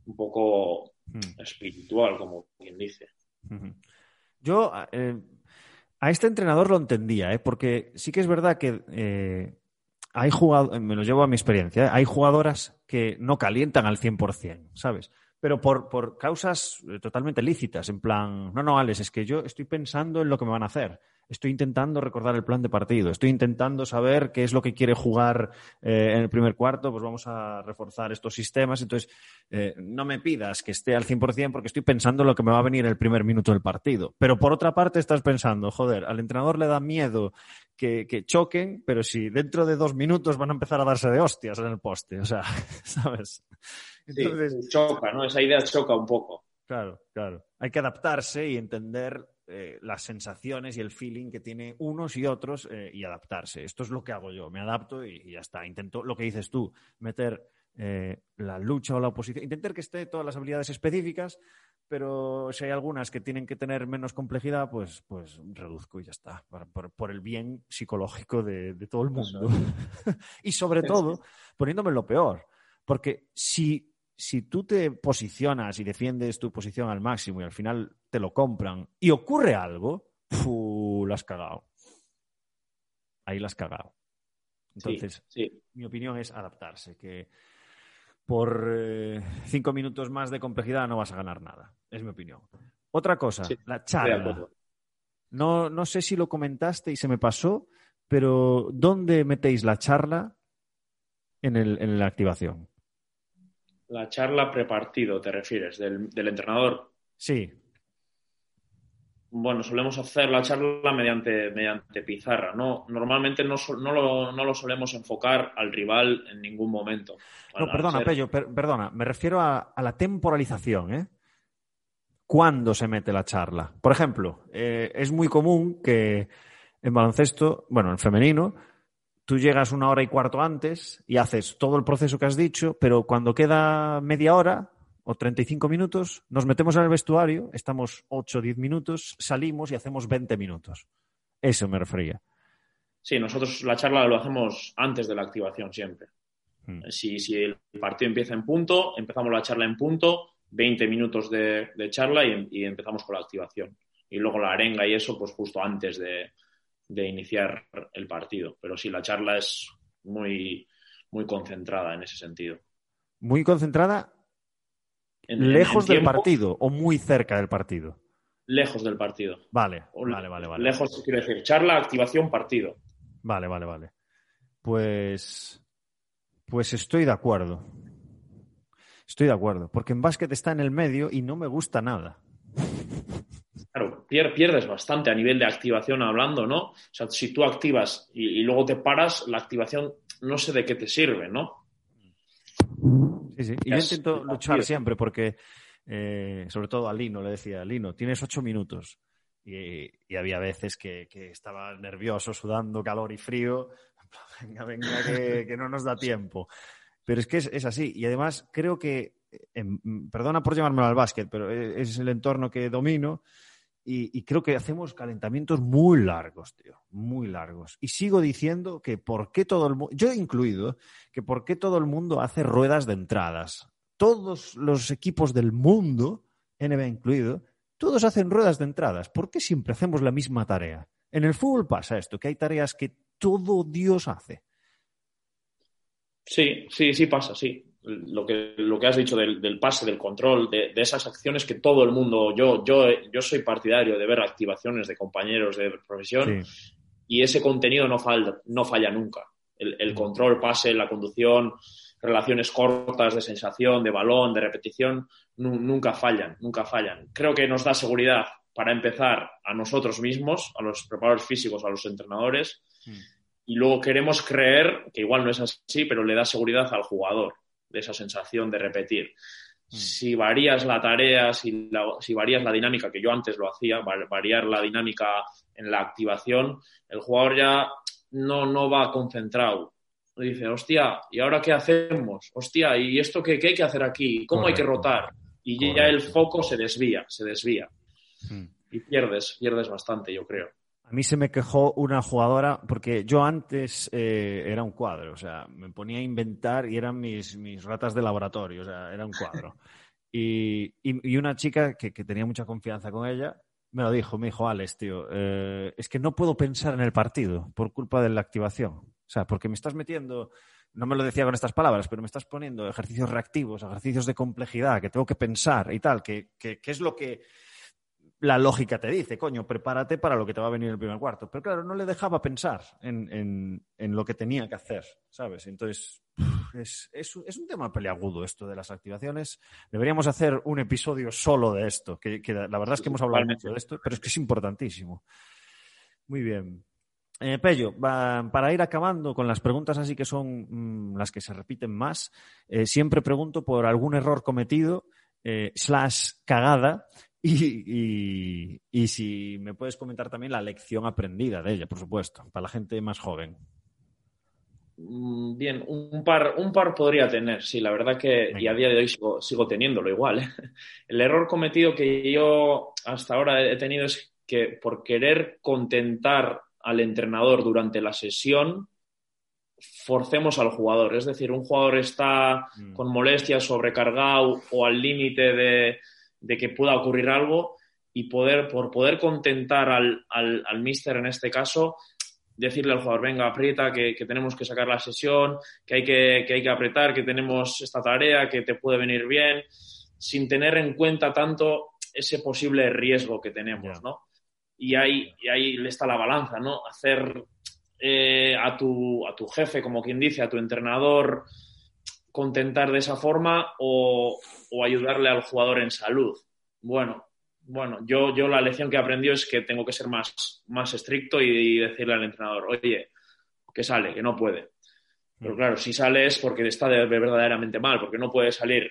un poco hmm. espiritual, como quien dice. Yo eh, a este entrenador lo entendía, ¿eh? porque sí que es verdad que eh, hay jugadores, me lo llevo a mi experiencia, ¿eh? hay jugadoras que no calientan al 100%, ¿sabes? Pero por, por causas totalmente lícitas, en plan, no, no, Alex, es que yo estoy pensando en lo que me van a hacer estoy intentando recordar el plan de partido, estoy intentando saber qué es lo que quiere jugar eh, en el primer cuarto, pues vamos a reforzar estos sistemas. Entonces, eh, no me pidas que esté al 100% porque estoy pensando en lo que me va a venir el primer minuto del partido. Pero por otra parte estás pensando, joder, al entrenador le da miedo que, choquen, pero si dentro de dos minutos van a empezar a darse de hostias en el poste, o sea, ¿sabes? Entonces, choca, ¿no? Esa idea choca un poco. Claro, claro. Hay que adaptarse y entender eh, las sensaciones y el feeling que tiene unos y otros eh, y adaptarse. Esto es lo que hago yo, me adapto y, ya está. Intento lo que dices tú, meter eh, la lucha o la oposición, intentar que esté todas las habilidades específicas, pero si hay algunas que tienen que tener menos complejidad, pues, pues reduzco y ya está, por, el bien psicológico de, de todo el mundo. y sobre todo, poniéndome lo peor, porque si si tú te posicionas y defiendes tu posición al máximo y al final te lo compran y ocurre algo, ¡fu! lo has cagado. Ahí lo has cagado. Entonces, mi opinión es adaptarse, que por eh, cinco minutos más de complejidad no vas a ganar nada. Es mi opinión. Otra cosa, la charla. No, no sé si lo comentaste y se me pasó, pero ¿dónde metéis la charla en, el, en la activación? La charla prepartido, te refieres, del, del entrenador. Sí, bueno, solemos hacer la charla mediante, mediante pizarra. No, normalmente no, no, lo, no lo solemos enfocar al rival en ningún momento. No, perdona, Pello, perdona. Me refiero a, la temporalización, ¿eh? ¿Cuándo se mete la charla? Por ejemplo, eh, es muy común que en baloncesto, bueno, en femenino, tú llegas una hora y cuarto antes y haces todo el proceso que has dicho, pero cuando queda media hora, o 35 minutos, nos metemos en el vestuario, estamos 8 o 10 minutos, salimos y hacemos 20 minutos. Eso me refería. Sí, nosotros la charla lo hacemos antes de la activación siempre. Hmm. Si, el partido empieza en punto, empezamos la charla en punto, 20 minutos de, charla y, empezamos con la activación. Y luego la arenga y eso, pues justo antes de, de iniciar el partido. Pero sí, la charla es muy, muy concentrada en ese sentido. Muy concentrada ¿Lejos del partido o muy cerca del partido? Lejos del partido. Vale, vale, vale, vale. Lejos, quiero decir, charla, activación, partido. Vale, vale, vale. Pues. Pues estoy de acuerdo. Estoy de acuerdo. Porque en básquet está en el medio y no me gusta nada. Pierdes bastante a nivel de activación hablando, ¿no? O sea, si tú activas y, y luego te paras, la activación no sé de qué te sirve, ¿no? Sí, sí. Y yo intento luchar siempre porque, eh, sobre todo a Lino, le decía, Lino, tienes ocho minutos. Y, había veces que, estaba nervioso, sudando, calor y frío. Venga, venga, que, no nos da tiempo. Pero es que es, así. Y además creo que, em, perdona por llamármelo al básquet, pero e, es el entorno que domino. Y, creo que hacemos calentamientos muy largos, tío, muy largos. Y sigo diciendo que por qué todo el mundo, yo incluido, que por qué todo el mundo hace ruedas de entradas. Todos los equipos del mundo, NBA incluido, todos hacen ruedas de entradas. ¿Por qué siempre hacemos la misma tarea? En el fútbol pasa esto, que hay tareas que todo Dios hace. Sí, sí, sí pasa, sí lo que, lo que has dicho del, pase, del control, de, esas acciones que todo el mundo, yo, yo, yo soy partidario de ver activaciones de compañeros de profesión y ese contenido no, falla, no falla nunca. El, control, pase, la conducción, relaciones cortas de sensación, de balón, de repetición, nunca fallan, nunca fallan. Creo que nos da seguridad para empezar a nosotros mismos, a los preparadores físicos, a los entrenadores, y luego queremos creer, que igual no es así, pero le da seguridad al jugador de esa sensación de repetir. Mm. Si varías la tarea, si, si, varías la dinámica, que yo antes lo hacía, variar la dinámica en la activación, el jugador ya no, no va concentrado. Dice, hostia, ¿y ahora qué hacemos? Hostia, ¿y esto qué, hay que hacer aquí? ¿Cómo hay que rotar? Y ya el foco se desvía, se desvía. Mm. Y pierdes, pierdes bastante, yo creo. A mí se me quejó una jugadora, porque yo antes eh, era un cuadro, o sea, me ponía a inventar y eran mis, mis ratas de laboratorio, o sea, era un cuadro. Y, y, una chica que, que, tenía mucha confianza con ella me lo dijo, me dijo, Alex, tío, eh, es que no puedo pensar en el partido por culpa de la activación. O sea, porque me estás metiendo, no me lo decía con estas palabras, pero me estás poniendo ejercicios reactivos, ejercicios de complejidad, que tengo que pensar y tal, que, que, que es lo que la lógica te dice, coño, prepárate para lo que te va a venir el primer cuarto. Pero claro, no le dejaba pensar en, lo que tenía que hacer, ¿sabes? Entonces, es, un tema peleagudo esto de las activaciones. Deberíamos hacer un episodio solo de esto, que, la verdad es que hemos hablado mucho de esto, pero es que es importantísimo. Muy bien. Eh, Pello, para ir acabando con las preguntas así que son mm, las que se repiten más, eh, siempre pregunto por algún error cometido eh, slash cagada y, y, si me puedes comentar también la lección aprendida de ella, por supuesto, para la gente más joven. Mm, bien, un par, un par podría tener, sí, la verdad que, y a día de hoy sigo, teniéndolo igual. ¿eh? El error cometido que yo hasta ahora he tenido es que por querer contentar al entrenador durante la sesión, forcemos al jugador. Es decir, un jugador está mm. con molestias, sobrecargado o al límite de, de que pueda ocurrir algo y poder, por poder contentar al, al, al mister en este caso, decirle al jugador, venga, aprieta, que, tenemos que sacar la sesión, que hay que, que hay que apretar, que tenemos esta tarea, que te puede venir bien, sin tener en cuenta tanto ese posible riesgo que tenemos, ¿no? Y ahí, y ahí está la balanza, ¿no? Hacer eh, a, tu, a tu jefe, como quien dice, a tu entrenador, contentar de esa forma o, ayudarle al jugador en salud. Bueno, bueno, yo, yo la lección que he aprendido es que tengo que ser más, más estricto y, decirle al entrenador, oye, que sale, que no puede. Pero mm. claro, si sale es porque está de, verdaderamente mal, porque no puede salir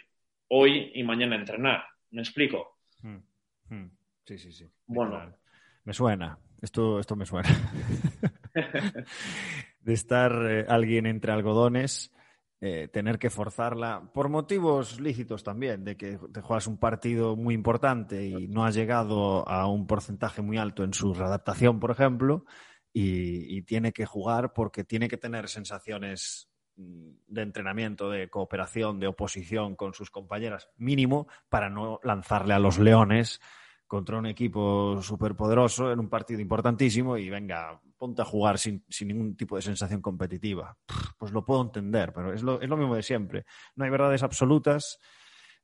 hoy y mañana a entrenar. ¿Me explico? Mm. Mm. Sí, sí, sí. Bueno. Me suena. Esto, esto me suena. de estar eh, alguien entre algodones eh, tener que forzarla por motivos lícitos también, de que te juegas un partido muy importante y no has llegado a un porcentaje muy alto en su readaptación, por ejemplo, y, tiene que jugar porque tiene que tener sensaciones mm, de entrenamiento, de cooperación, de oposición con sus compañeras, mínimo, para no lanzarle a los leones contra un equipo superpoderoso en un partido importantísimo y venga, ponte a jugar sin, ningún tipo de sensación competitiva. Pues lo puedo entender, pero es lo, es lo mismo de siempre. No hay verdades absolutas,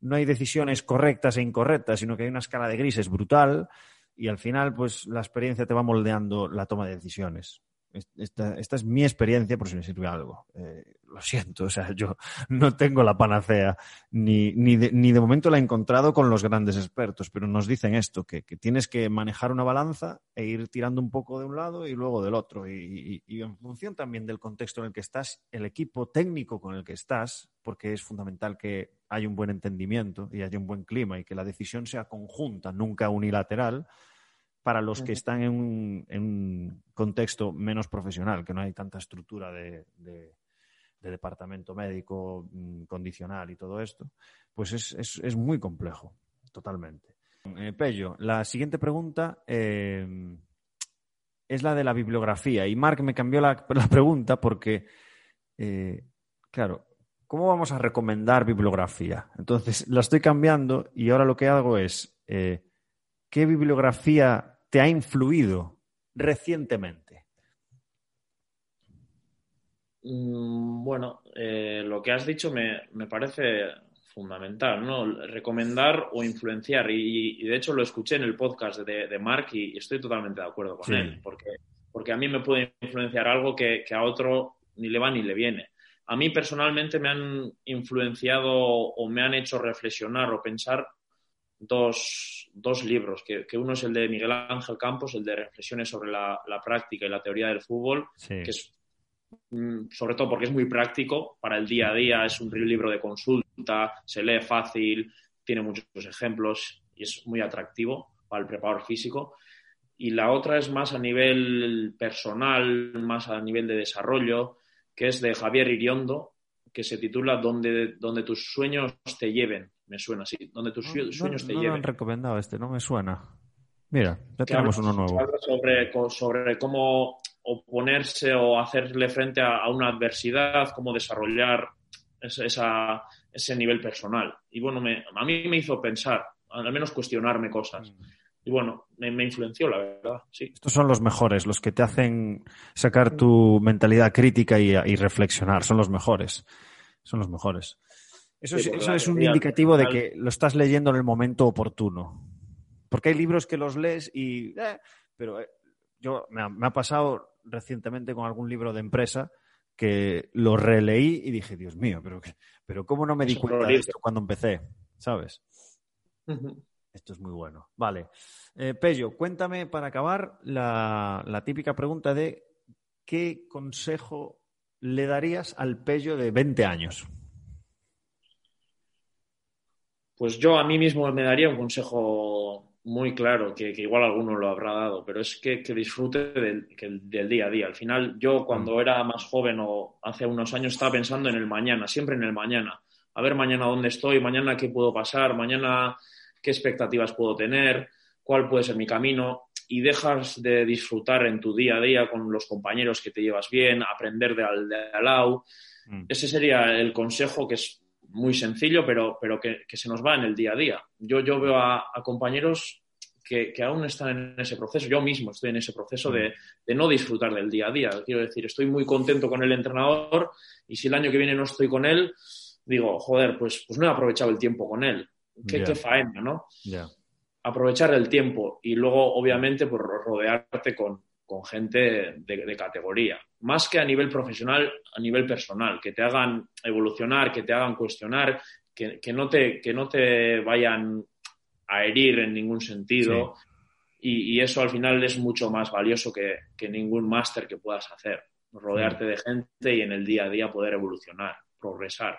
no hay decisiones correctas e incorrectas, sino que hay una escala de grises brutal y al final, pues la experiencia te va moldeando la toma de decisiones. Esta, es mi experiencia, por si me sirve algo. Eh, lo siento, o sea, yo no tengo la panacea, ni, ni, de, ni de momento la he encontrado con los grandes expertos, pero nos dicen esto, que, tienes que manejar una balanza e ir tirando un poco de un lado y luego del otro. Y, y, en función también del contexto en el que estás, el equipo técnico con el que estás, porque es fundamental que haya un buen entendimiento y haya un buen clima y que la decisión sea conjunta, nunca unilateral para los que están en un, contexto menos profesional, que no hay tanta estructura de, departamento médico mm, condicional y todo esto, pues es, muy complejo, totalmente. Eh, Pello, la siguiente pregunta eh, es la de la bibliografía. Y Mark me cambió la, pregunta porque, eh, claro, ¿cómo vamos a recomendar bibliografía? Entonces, la estoy cambiando y ahora lo que hago es, ¿qué bibliografía te ha influido recientemente? Mm, bueno, eh, lo que has dicho me, parece fundamental, ¿no? Recomendar o influenciar. Y, de hecho lo escuché en el podcast de, de Mark y, estoy totalmente de acuerdo con él, porque, porque a mí me puede influenciar algo que, que, a otro ni le va ni le viene. A mí personalmente me han influenciado o me han hecho reflexionar o pensar dos, dos libros, que, que, uno es el de Miguel Ángel Campos, el de Reflexiones sobre la, la práctica y la teoría del fútbol, que es mm, sobre todo porque es muy práctico para el día a día, es un libro de consulta, se lee fácil, tiene muchos ejemplos y es muy atractivo para el preparador físico. Y la otra es más a nivel personal, más a nivel de desarrollo, que es de Javier Iriondo, que se titula Donde, donde tus sueños te lleven me suena así, donde tus sueños te lleven. No han recomendado este, no me suena. Mira, ya tenemos uno nuevo. Sobre, sobre cómo oponerse o hacerle frente a, una adversidad, cómo desarrollar esa, ese nivel personal. Y bueno, me, a mí me hizo pensar, al menos cuestionarme cosas. Mm. Y bueno, me, influenció, la verdad, sí. Estos son los mejores, los que te hacen sacar tu mentalidad crítica y, y reflexionar. Son los mejores. Son los mejores. Eso, es, un indicativo de que lo estás leyendo en el momento oportuno. Porque hay libros que los lees y... Eh, pero eh, yo me ha, pasado recientemente con algún libro de empresa que lo releí y dije, Dios mío, pero, pero ¿cómo no me di cuenta de esto cuando empecé? ¿Sabes? Esto es muy bueno. Vale. Eh, Pello, cuéntame para acabar la, la típica pregunta de ¿qué consejo le darías al Pello de 20 años? Pues yo a mí mismo me daría un consejo muy claro, que, igual alguno lo habrá dado, pero es que, disfrute del, día a día. Al final, yo cuando mm. era más joven o hace unos años estaba pensando en el mañana, siempre en el mañana. A ver mañana dónde estoy, mañana qué puedo pasar, mañana qué expectativas puedo tener, cuál puede ser mi camino y dejas de disfrutar en tu día a día con los compañeros que te llevas bien, aprender de al, de al lado. Mm. Ese sería el consejo que es muy sencillo, pero, pero que, se nos va en el día a día. Yo, yo veo a, compañeros que, aún están en ese proceso. Yo mismo estoy en ese proceso de, no disfrutar del día a día. Quiero decir, estoy muy contento con el entrenador y si el año que viene no estoy con él, digo, joder, pues, pues no he aprovechado el tiempo con él. Qué, faena, ¿no? aprovechar el tiempo y luego, obviamente, pues rodearte con, gente de, categoría. Más que a nivel profesional, a nivel personal, que te hagan evolucionar, que te hagan cuestionar, que, no, te, que no te vayan a herir en ningún sentido. Y, eso al final es mucho más valioso que, ningún máster que puedas hacer. Rodearte de gente y en el día a día poder evolucionar, progresar.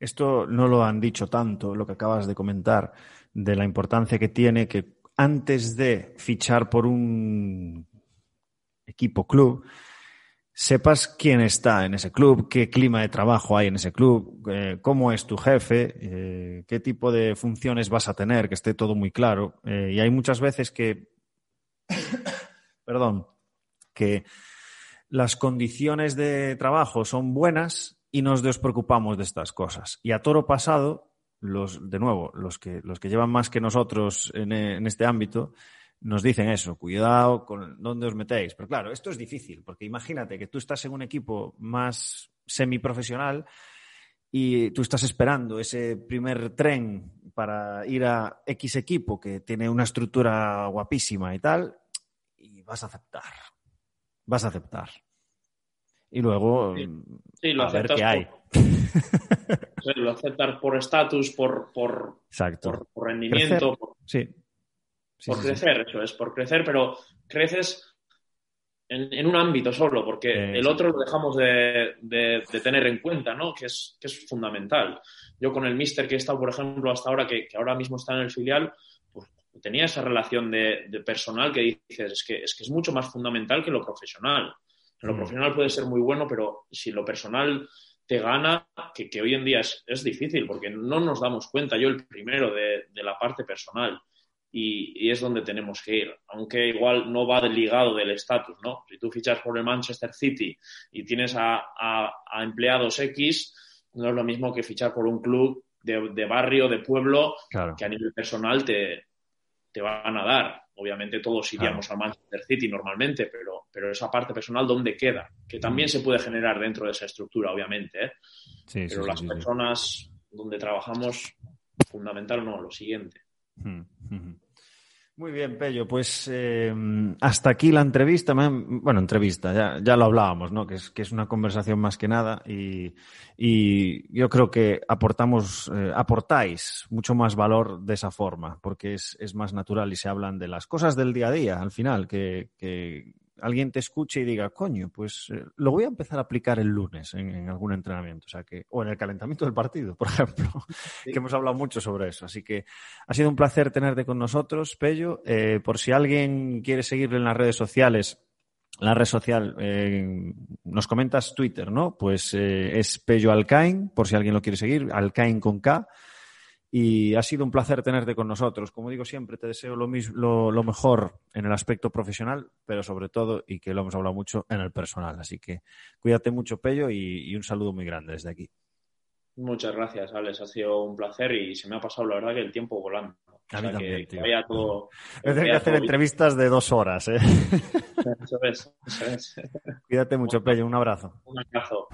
Esto no lo han dicho tanto, lo que acabas de comentar, de la importancia que tiene que antes de fichar por un equipo club, sepas quién está en ese club, qué clima de trabajo hay en ese club, eh, cómo es tu jefe, eh, qué tipo de funciones vas a tener, que esté todo muy claro. Eh, y hay muchas veces que, perdón, que las condiciones de trabajo son buenas, y nos despreocupamos de estas cosas. Y a toro pasado, los, de nuevo, los que, los que llevan más que nosotros en, en este ámbito, nos dicen eso, cuidado con dónde os metéis. Pero claro, esto es difícil, porque imagínate que tú estás en un equipo más semiprofesional y tú estás esperando ese primer tren para ir a X equipo que tiene una estructura guapísima y tal, y vas a aceptar. Vas a aceptar y luego lo a ver qué hay. lo aceptas por estatus, por, por, por, rendimiento, por, sí. por crecer, eso es, por crecer, pero creces en, un ámbito solo, porque el otro lo dejamos de, tener en cuenta, ¿no? Que es, que es fundamental. Yo con el mister que he estado, por ejemplo, hasta ahora, que, ahora mismo está en el filial, pues tenía esa relación de, personal que dices, es que, es que es mucho más fundamental que lo profesional. En lo mm. profesional puede ser muy bueno, pero si lo personal te gana, que, hoy en día es, difícil, porque no nos damos cuenta, yo el primero, de, la parte personal. Y, es donde tenemos que ir, aunque igual no va ligado del estatus, ¿no? Si tú fichas por el Manchester City y tienes a, empleados X, no es lo mismo que fichar por un club de, barrio, de pueblo, que a nivel personal te, te van a dar. Obviamente todos iríamos a Manchester City normalmente, pero, pero esa parte personal, ¿dónde queda? Que también mm. se puede generar dentro de esa estructura, obviamente. ¿eh? pero las personas donde trabajamos, fundamental no, lo siguiente. Mm, muy bien, Pello. Pues eh, hasta aquí la entrevista. Bueno, entrevista, ya, lo hablábamos, ¿no? Que es, que es una conversación más que nada y, y yo creo que aportamos, eh, aportáis mucho más valor de esa forma, porque es, es, más natural y se hablan de las cosas del día a día, al final, que, que alguien te escuche y diga, coño, pues eh, lo voy a empezar a aplicar el lunes en, algún entrenamiento, o sea que, o en el calentamiento del partido, por ejemplo, que hemos hablado mucho sobre eso. Así que ha sido un placer tenerte con nosotros, Pello. Eh, por si alguien quiere seguirle en las redes sociales, la red social, eh, nos comentas Twitter, ¿no? Pues es Pello Alcain, por si alguien lo quiere seguir, Alcain con K. Y ha sido un placer tenerte con nosotros. Como digo siempre, te deseo lo, mismo, lo, mejor en el aspecto profesional, pero sobre todo, y que lo hemos hablado mucho, en el personal. Así que cuídate mucho, Pello, y, un saludo muy grande desde aquí. Muchas gracias, Alex. Ha sido un placer y se me ha pasado, la verdad, que el tiempo volando. A mí también, tío. Que todo, que hacer entrevistas de dos horas, ¿eh? Eso es, eso es. Cuídate mucho, Pello. Un abrazo. Un abrazo.